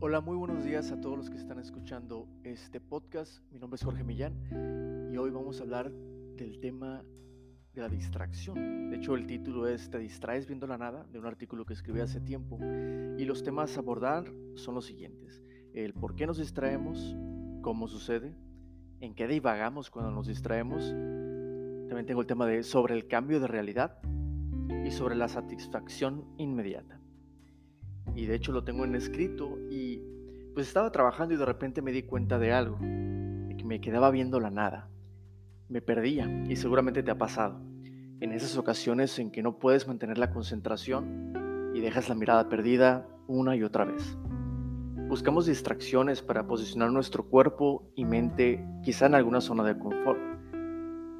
Hola, muy buenos días a todos los que están escuchando este podcast. Mi nombre es Jorge Millán y hoy vamos a hablar del tema de la distracción. De hecho, el título es Te distraes viendo la nada, de un artículo que escribí hace tiempo. Y los temas a abordar son los siguientes. El por qué nos distraemos, cómo sucede, en qué divagamos cuando nos distraemos. También tengo el tema de sobre el cambio de realidad y sobre la satisfacción inmediata. Y de hecho lo tengo en escrito y pues estaba trabajando y de repente me di cuenta de algo, que me quedaba viendo la nada. Me perdía y seguramente te ha pasado. En esas ocasiones en que no puedes mantener la concentración y dejas la mirada perdida una y otra vez. Buscamos distracciones para posicionar nuestro cuerpo y mente quizá en alguna zona de confort.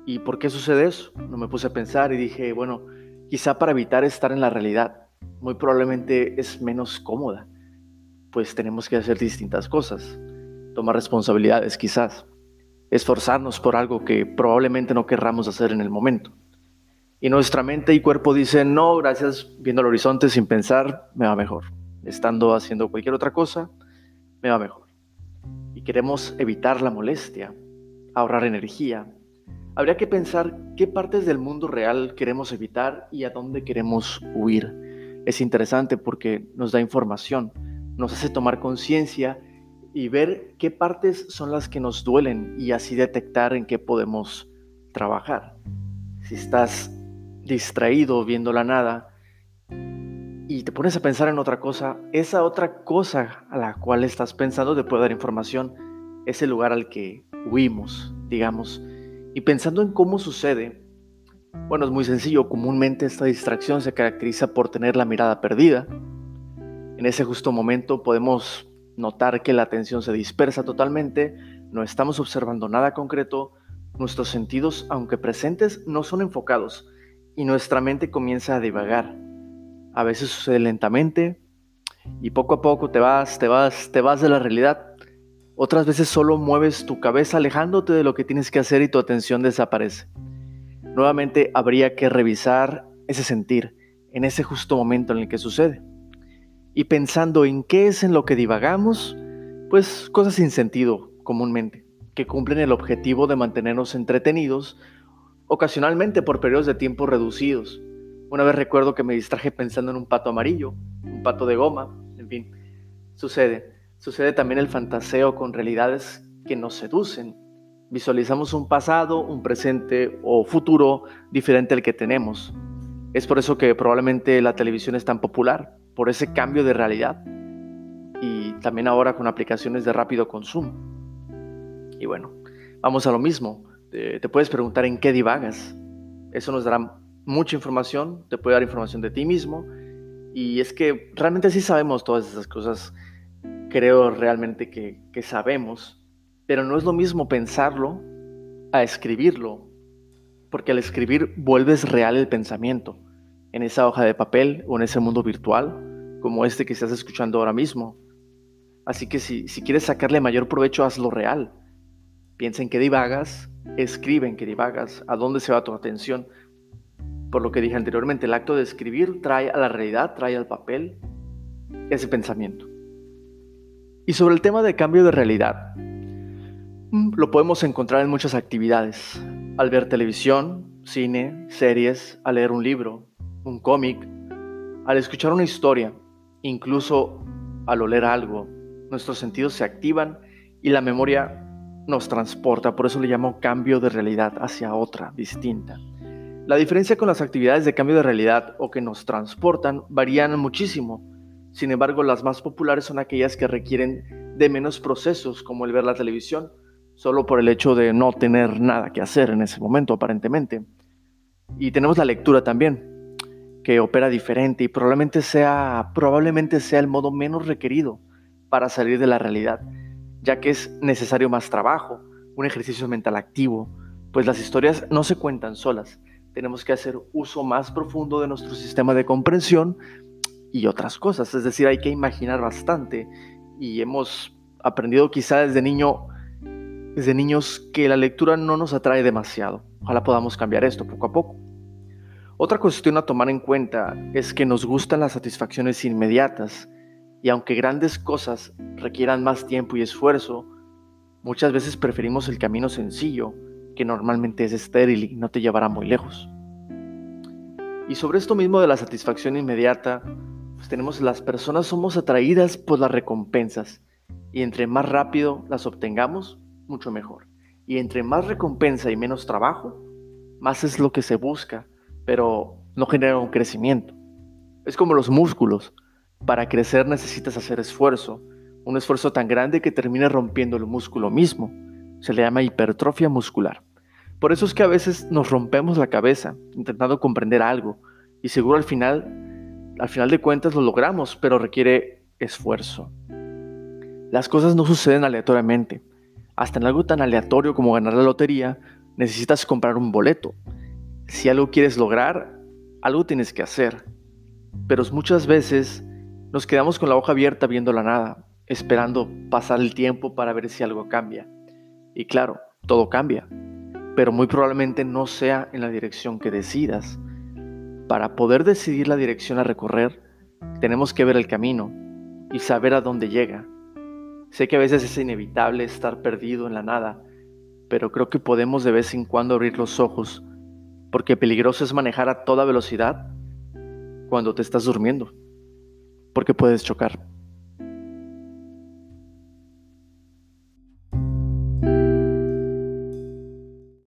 ¿Y por qué sucede eso? No me puse a pensar y dije, bueno, quizá para evitar estar en la realidad. Muy probablemente es menos cómoda, pues tenemos que hacer distintas cosas, tomar responsabilidades quizás, esforzarnos por algo que probablemente no querramos hacer en el momento. Y nuestra mente y cuerpo dicen, no, gracias, viendo el horizonte sin pensar, me va mejor. Estando haciendo cualquier otra cosa, me va mejor. Y queremos evitar la molestia, ahorrar energía, habría que pensar qué partes del mundo real queremos evitar y a dónde queremos huir. Es interesante porque nos da información, nos hace tomar conciencia y ver qué partes son las que nos duelen y así detectar en qué podemos trabajar. Si estás distraído viendo la nada y te pones a pensar en otra cosa, esa otra cosa a la cual estás pensando te puede dar información, es el lugar al que huimos, digamos y pensando en cómo sucede, bueno, es muy sencillo, comúnmente esta distracción se caracteriza por tener la mirada perdida. En ese justo momento podemos notar que la atención se dispersa totalmente, no estamos observando nada concreto, nuestros sentidos, aunque presentes, no son enfocados y nuestra mente comienza a divagar. A veces sucede lentamente y poco a poco te vas, te vas, te vas de la realidad otras veces solo mueves tu cabeza alejándote de lo que tienes que hacer y tu atención desaparece. Nuevamente habría que revisar ese sentir en ese justo momento en el que sucede. Y pensando en qué es en lo que divagamos, pues cosas sin sentido comúnmente, que cumplen el objetivo de mantenernos entretenidos, ocasionalmente por periodos de tiempo reducidos. Una vez recuerdo que me distraje pensando en un pato amarillo, un pato de goma, en fin, sucede. Sucede también el fantaseo con realidades que nos seducen. Visualizamos un pasado, un presente o futuro diferente al que tenemos. Es por eso que probablemente la televisión es tan popular, por ese cambio de realidad. Y también ahora con aplicaciones de rápido consumo. Y bueno, vamos a lo mismo. Te, puedes preguntar en qué divagas. Eso nos dará mucha información, te puede dar información de ti mismo. Y es que realmente sí sabemos todas esas cosas creo realmente que, sabemos, pero no es lo mismo pensarlo a escribirlo, porque al escribir vuelves real el pensamiento en esa hoja de papel o en ese mundo virtual como este que estás escuchando ahora mismo. Así que si, si quieres sacarle mayor provecho, hazlo real. Piensa en qué divagas, escribe en qué divagas, a dónde se va tu atención. Por lo que dije anteriormente, el acto de escribir trae a la realidad, trae al papel ese pensamiento. Y sobre el tema de cambio de realidad, lo podemos encontrar en muchas actividades. Al ver televisión, cine, series, al leer un libro, un cómic, al escuchar una historia, incluso al oler algo, nuestros sentidos se activan y la memoria nos transporta. Por eso le llamo cambio de realidad hacia otra, distinta. La diferencia con las actividades de cambio de realidad o que nos transportan varían muchísimo. Sin embargo, las más populares son aquellas que requieren de menos procesos, como el ver la televisión, solo por el hecho de no tener nada que hacer en ese momento, aparentemente. Y tenemos la lectura también, que opera diferente y probablemente sea, probablemente sea el modo menos requerido para salir de la realidad, ya que es necesario más trabajo, un ejercicio mental activo, pues las historias no se cuentan solas. Tenemos que hacer uso más profundo de nuestro sistema de comprensión y otras cosas. Es decir, hay que imaginar bastante y hemos aprendido quizá desde niño desde niños que la lectura no nos atrae demasiado. Ojalá podamos cambiar esto poco a poco. Otra cuestión a tomar en cuenta es que nos gustan las satisfacciones inmediatas Y aunque grandes cosas requieran más tiempo y esfuerzo, muchas veces preferimos el camino sencillo, que normalmente es estéril y no te llevará muy lejos. Y sobre esto mismo de la satisfacción inmediata, pues tenemos las personas somos atraídas por las recompensas y entre más rápido las obtengamos, mucho mejor. Y entre más recompensa y menos trabajo, más es lo que se busca, pero no genera un crecimiento. Es como los músculos. Para crecer necesitas hacer esfuerzo, un esfuerzo tan grande que termine rompiendo el músculo mismo. Se le llama hipertrofia muscular. Por eso es que a veces nos rompemos la cabeza intentando comprender algo y seguro al final, al final de cuentas lo logramos, pero requiere esfuerzo. Las cosas no suceden aleatoriamente. Hasta en algo tan aleatorio como ganar la lotería, necesitas comprar un boleto. Si algo quieres lograr, algo tienes que hacer. Pero muchas veces nos quedamos con la hoja abierta viendo la nada, esperando pasar el tiempo para ver si algo cambia. Y claro, todo cambia, pero muy probablemente no sea en la dirección que decidas. Para poder decidir la dirección a recorrer, tenemos que ver el camino y saber a dónde llega. Sé que a veces es inevitable estar perdido en la nada, pero creo que podemos de vez en cuando abrir los ojos, porque peligroso es manejar a toda velocidad cuando te estás durmiendo, porque puedes chocar.